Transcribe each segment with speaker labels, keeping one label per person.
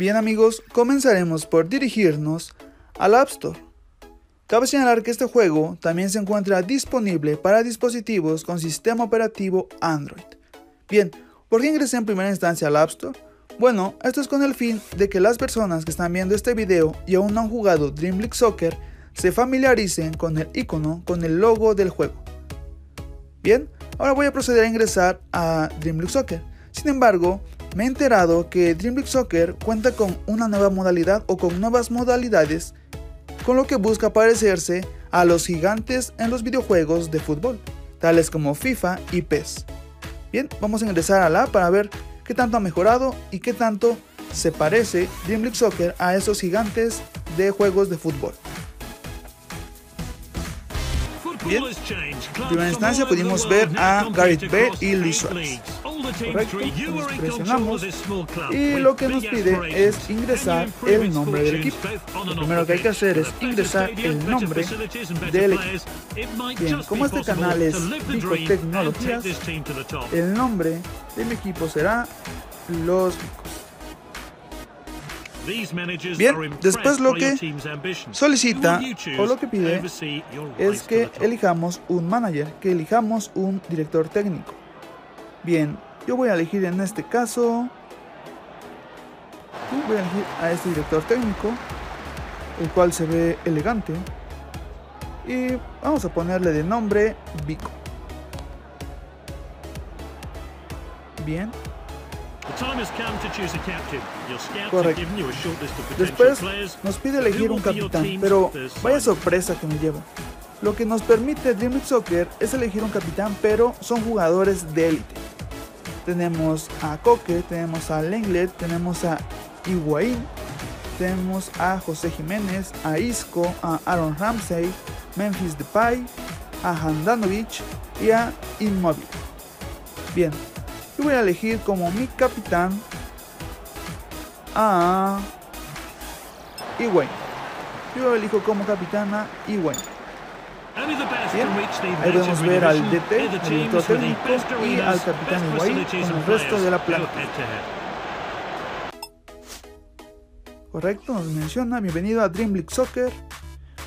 Speaker 1: Bien amigos, comenzaremos por dirigirnos al App Store. Cabe señalar que este juego también se encuentra disponible para dispositivos con sistema operativo Android. Bien, ¿por qué ingresé en primera instancia al App Store? Bueno, esto es con el fin de que las personas que están viendo este video y aún no han jugado Dream League Soccer se familiaricen con el icono, con el logo del juego. Bien, ahora voy a proceder a ingresar a Dream League Soccer. Sin embargo, me he enterado que Dream League Soccer cuenta con una nueva modalidad o con nuevas modalidades con lo que busca parecerse a los gigantes en los videojuegos de fútbol, tales como FIFA y PES. Bien, vamos a ingresar a la para ver qué tanto ha mejorado y qué tanto se parece Dream League Soccer a esos gigantes de juegos de fútbol. Bien, en primera instancia pudimos ver a Gareth Bale y Luis Suárez. Correcto, presionamos y lo que nos pide es ingresar el nombre del equipo. Lo primero que hay que hacer es ingresar el nombre del equipo. Bien, como este canal es Vico Tecnologías, el nombre de mi equipo será Los Bien, después lo que solicita o lo que pide es que elijamos un manager, que elijamos un director técnico. Bien, yo voy a elegir en este caso, voy a elegir a este director técnico, el cual se ve elegante. Y vamos a ponerle de nombre Vico. Bien, Correcto. Después nos pide elegir un capitán, pero vaya sorpresa que me llevo. Lo que nos permite Dream Soccer es elegir un capitán, pero son jugadores de élite. Tenemos a Coque, tenemos a Lenglet, tenemos a Higuaín, tenemos a José Jiménez, a Isco, a Aaron Ramsey, Memphis Depay, a Handanovic y a Immobile. Bien, yo voy a elegir como mi capitán a Iway. Yo elijo como capitán a Iway. Bien, ahí podemos ver al DT, el director técnico y al capitán Iway con el resto de la planta. Correcto, nos menciona, bienvenido a Dream League Soccer.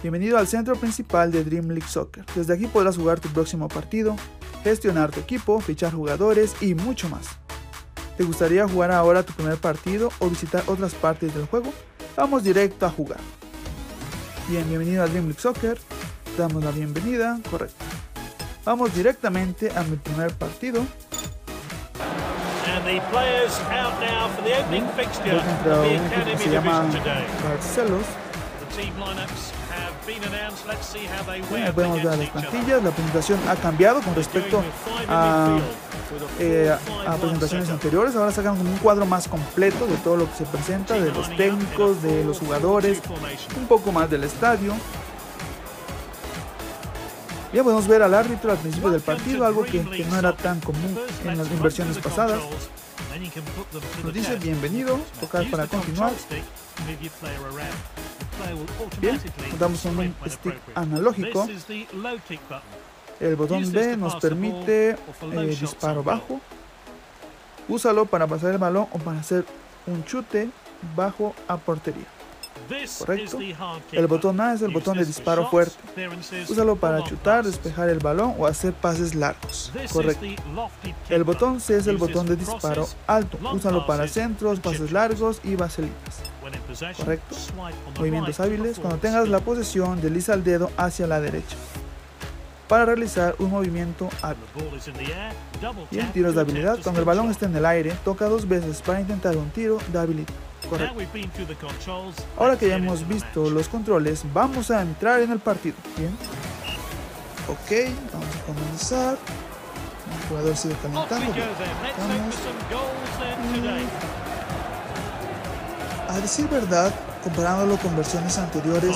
Speaker 1: Bienvenido al centro principal de Dream League Soccer. Desde aquí podrás jugar tu próximo partido, gestionar tu equipo, fichar jugadores y mucho más. ¿Te gustaría jugar ahora tu primer partido o visitar otras partes del juego? Vamos directo a jugar. Bien, bienvenido a Dream League Soccer. Damos la bienvenida, correcto. Vamos directamente a mi primer partido.
Speaker 2: And the players out now for the opening fixture of the Academy Division today.
Speaker 1: Barcelos.
Speaker 2: The team lineups have been announced. Let's see how they wear
Speaker 1: podemos ver las plantillas. La presentación ha cambiado con respecto a, eh, a presentaciones anteriores. Ahora sacan como un cuadro más completo de todo lo que se presenta, de los técnicos, de los jugadores, un poco más del estadio. Ya podemos ver al árbitro al principio del partido, algo que, no era tan común en las inversiones pasadas. Nos dice bienvenido, tocar para continuar. Bien, con un stick analógico. El botón B nos permite eh, disparo bajo. Úsalo para pasar el balón o para hacer un chute bajo a portería. Correcto. El botón A es el botón de disparo fuerte. Úsalo para chutar, despejar el balón o hacer pases largos. Correcto. El botón C es el botón de disparo alto. Úsalo para centros, pases largos y vaselinas. Correcto. Movimientos hábiles. Cuando tengas la posesión, desliza el dedo hacia la derecha para realizar un movimiento hábil. Bien, tiros de habilidad. Cuando el balón esté en el aire, toca dos veces para intentar un tiro de habilidad. Correcto. Ahora que ya hemos visto los controles, vamos a entrar en el partido. Bien. Ok, vamos a comenzar. El jugador sigue calentando. A decir verdad, comparándolo con versiones anteriores,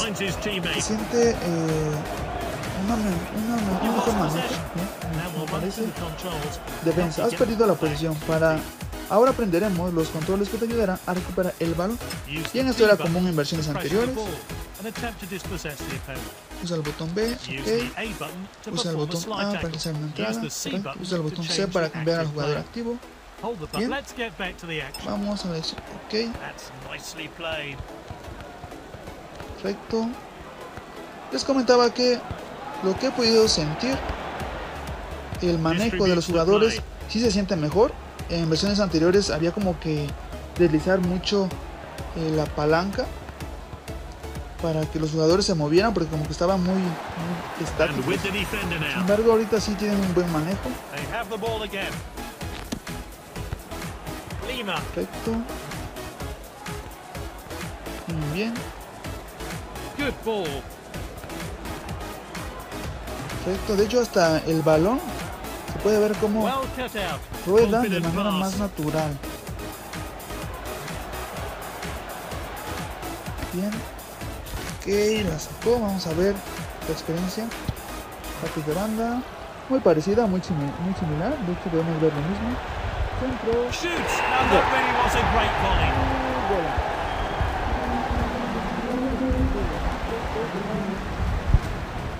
Speaker 1: se siente eh, una, una, me- un mejor manejo. ¿no? Me parece. Defensa, has perdido la posición. Para ahora aprenderemos los controles que te ayudarán a recuperar el balón. Bien, esto era común en versiones anteriores. Usa el botón B, ok. Usa el botón A para realizar una entrada. correcto. Usa el botón C para cambiar al jugador activo. Bien. Vamos a ver. Ok. Perfecto. Les comentaba que lo que he podido sentir, el manejo de los jugadores sí se siente mejor. En versiones anteriores había como que deslizar mucho eh, la palanca para que los jugadores se movieran porque como que estaba muy, muy estático. Sin embargo, ahorita sí tienen un buen manejo. Perfecto. Muy bien. Perfecto. De hecho, hasta el balón se puede ver cómo rueda de manera más natural. Bien. Ok, la sacó. Vamos a ver la experiencia. Ataque de banda. Muy parecida, muy, muy similar. De hecho, podemos ver lo mismo. Centro. Shoots. Now that really was a great volley.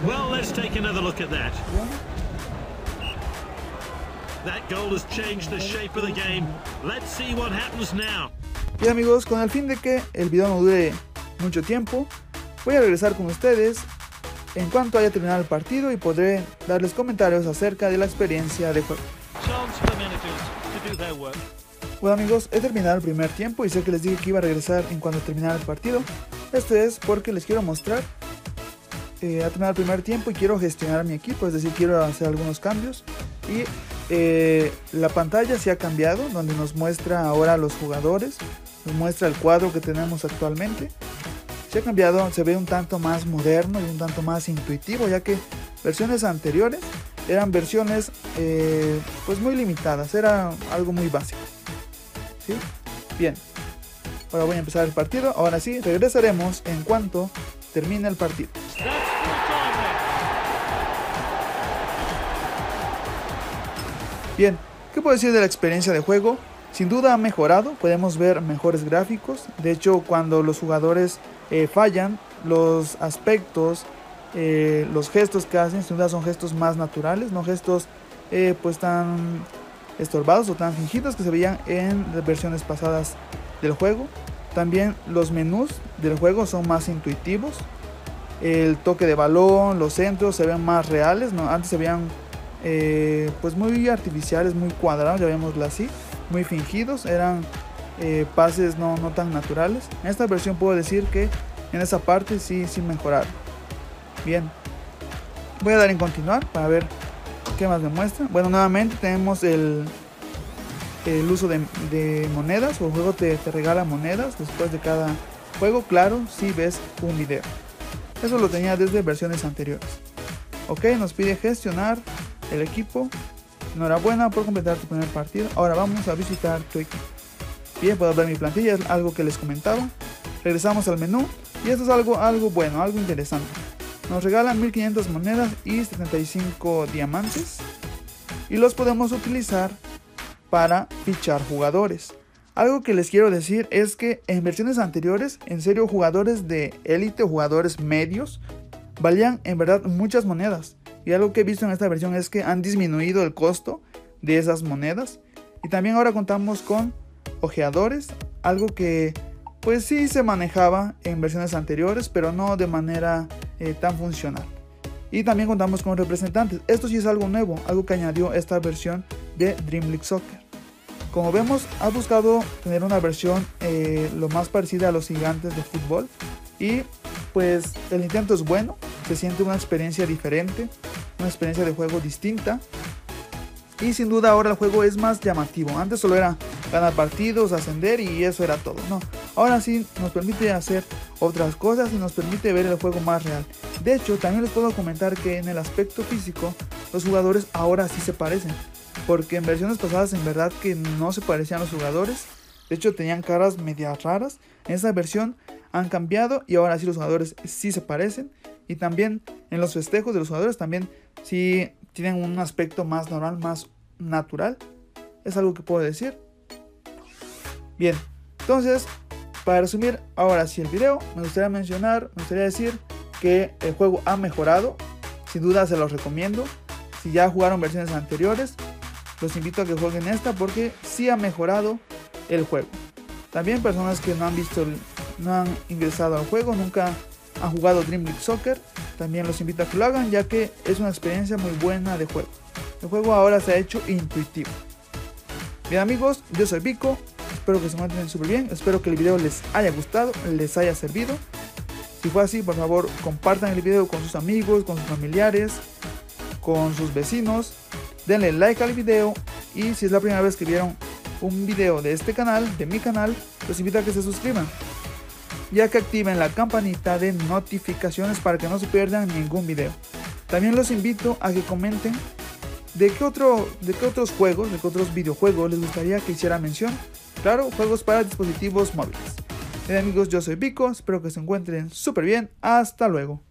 Speaker 2: Well, let's take another look at that. That goal has changed the shape of the game. Let's see what happens now.
Speaker 1: Bien amigos, con el fin de que el video no dure mucho tiempo, voy a regresar con ustedes en cuanto haya terminado el partido y podré darles comentarios acerca de la experiencia de juego. Bueno amigos, he terminado el primer tiempo y sé que les dije que iba a regresar en cuanto terminara el partido. Esto es porque les quiero mostrar. Eh, ha terminado el primer tiempo y quiero gestionar mi equipo, es decir, quiero hacer algunos cambios. Y eh, la pantalla se ha cambiado, donde nos muestra ahora los jugadores, nos muestra el cuadro que tenemos actualmente. Se ha cambiado, se ve un tanto más moderno y un tanto más intuitivo, ya que versiones anteriores eran versiones eh, pues muy limitadas, era algo muy básico. Bien, ahora voy a empezar el partido, ahora sí, regresaremos en cuanto termine el partido. Bien, ¿qué puedo decir de la experiencia de juego? Sin duda ha mejorado, podemos ver mejores gráficos, de hecho cuando los jugadores eh, fallan, los aspectos eh, los gestos que hacen sin duda son gestos más naturales, no gestos eh, pues tan estorbados o tan fingidos que se veían en versiones pasadas del juego. También los menús del juego son más intuitivos. El toque de balón, los centros se ven más reales. Antes se veían eh, pues muy artificiales, muy cuadrados, llamémoslo así, muy fingidos. Eran pases no, no tan naturales. En esta versión puedo decir que en esa parte sí, sí mejoraron. Bien. Voy a dar en continuar para ver qué más me muestra. Bueno, nuevamente tenemos el, el uso de, monedas. O el juego te, regala monedas después de cada juego. Claro, si ves un video. Eso lo tenía desde versiones anteriores. Ok, nos pide gestionar el equipo. Enhorabuena por completar tu primer partido. Ahora vamos a visitar tu equipo. Bien, puedo ver mi plantilla, es algo que les comentaba. Regresamos al menú y esto es algo, algo bueno, algo interesante. Nos regalan 1500 monedas y 75 diamantes. Y los podemos utilizar para fichar jugadores. Algo que les quiero decir es que en versiones anteriores, en serio, jugadores de élite jugadores medios valían en verdad muchas monedas. Y algo que he visto en esta versión es que han disminuido el costo de esas monedas. Y también ahora contamos con ojeadores, algo que pues sí se manejaba en versiones anteriores, pero no de manera eh, tan funcional. Y también contamos con representantes. Esto sí es algo nuevo, algo que añadió esta versión de Dream League Soccer. Como vemos, ha buscado tener una versión eh, lo más parecida a los gigantes de fútbol. Y pues el intento es bueno, se siente una experiencia diferente, una experiencia de juego distinta. Y sin duda ahora el juego es más llamativo. Antes solo era ganar partidos, ascender y eso era todo. No, ahora sí nos permite hacer otras cosas y nos permite ver el juego más real. De hecho, también les puedo comentar que en el aspecto físico los jugadores ahora sí se parecen. Porque en versiones pasadas en verdad que no se parecían los jugadores. De hecho tenían caras medias raras. En esta versión han cambiado y ahora sí los jugadores sí se parecen. Y también en los festejos de los jugadores también sí tienen un aspecto más normal, más natural. Es algo que puedo decir. Bien, entonces, para resumir ahora sí el video, me gustaría mencionar, me gustaría decir que el juego ha mejorado. Sin duda se los recomiendo. Si ya jugaron versiones anteriores, los invito a que jueguen esta porque sí ha mejorado el juego. También personas que no han visto, no han ingresado al juego, nunca han jugado Dream League Soccer, también los invito a que lo hagan ya que es una experiencia muy buena de juego. El juego ahora se ha hecho intuitivo. Bien amigos, yo soy Vico, espero que se mantengan súper bien, espero que el video les haya gustado, les haya servido. Si fue así, por favor compartan el video con sus amigos, con sus familiares, con sus vecinos, denle like al video y si es la primera vez que vieron un video de este canal, de mi canal, los invito a que se suscriban, ya que activen la campanita de notificaciones para que no se pierdan ningún video. También los invito a que comenten de qué, otro, de qué otros juegos, de qué otros videojuegos les gustaría que hiciera mención. Claro, juegos para dispositivos móviles. Bien amigos, yo soy Pico, espero que se encuentren súper bien. Hasta luego.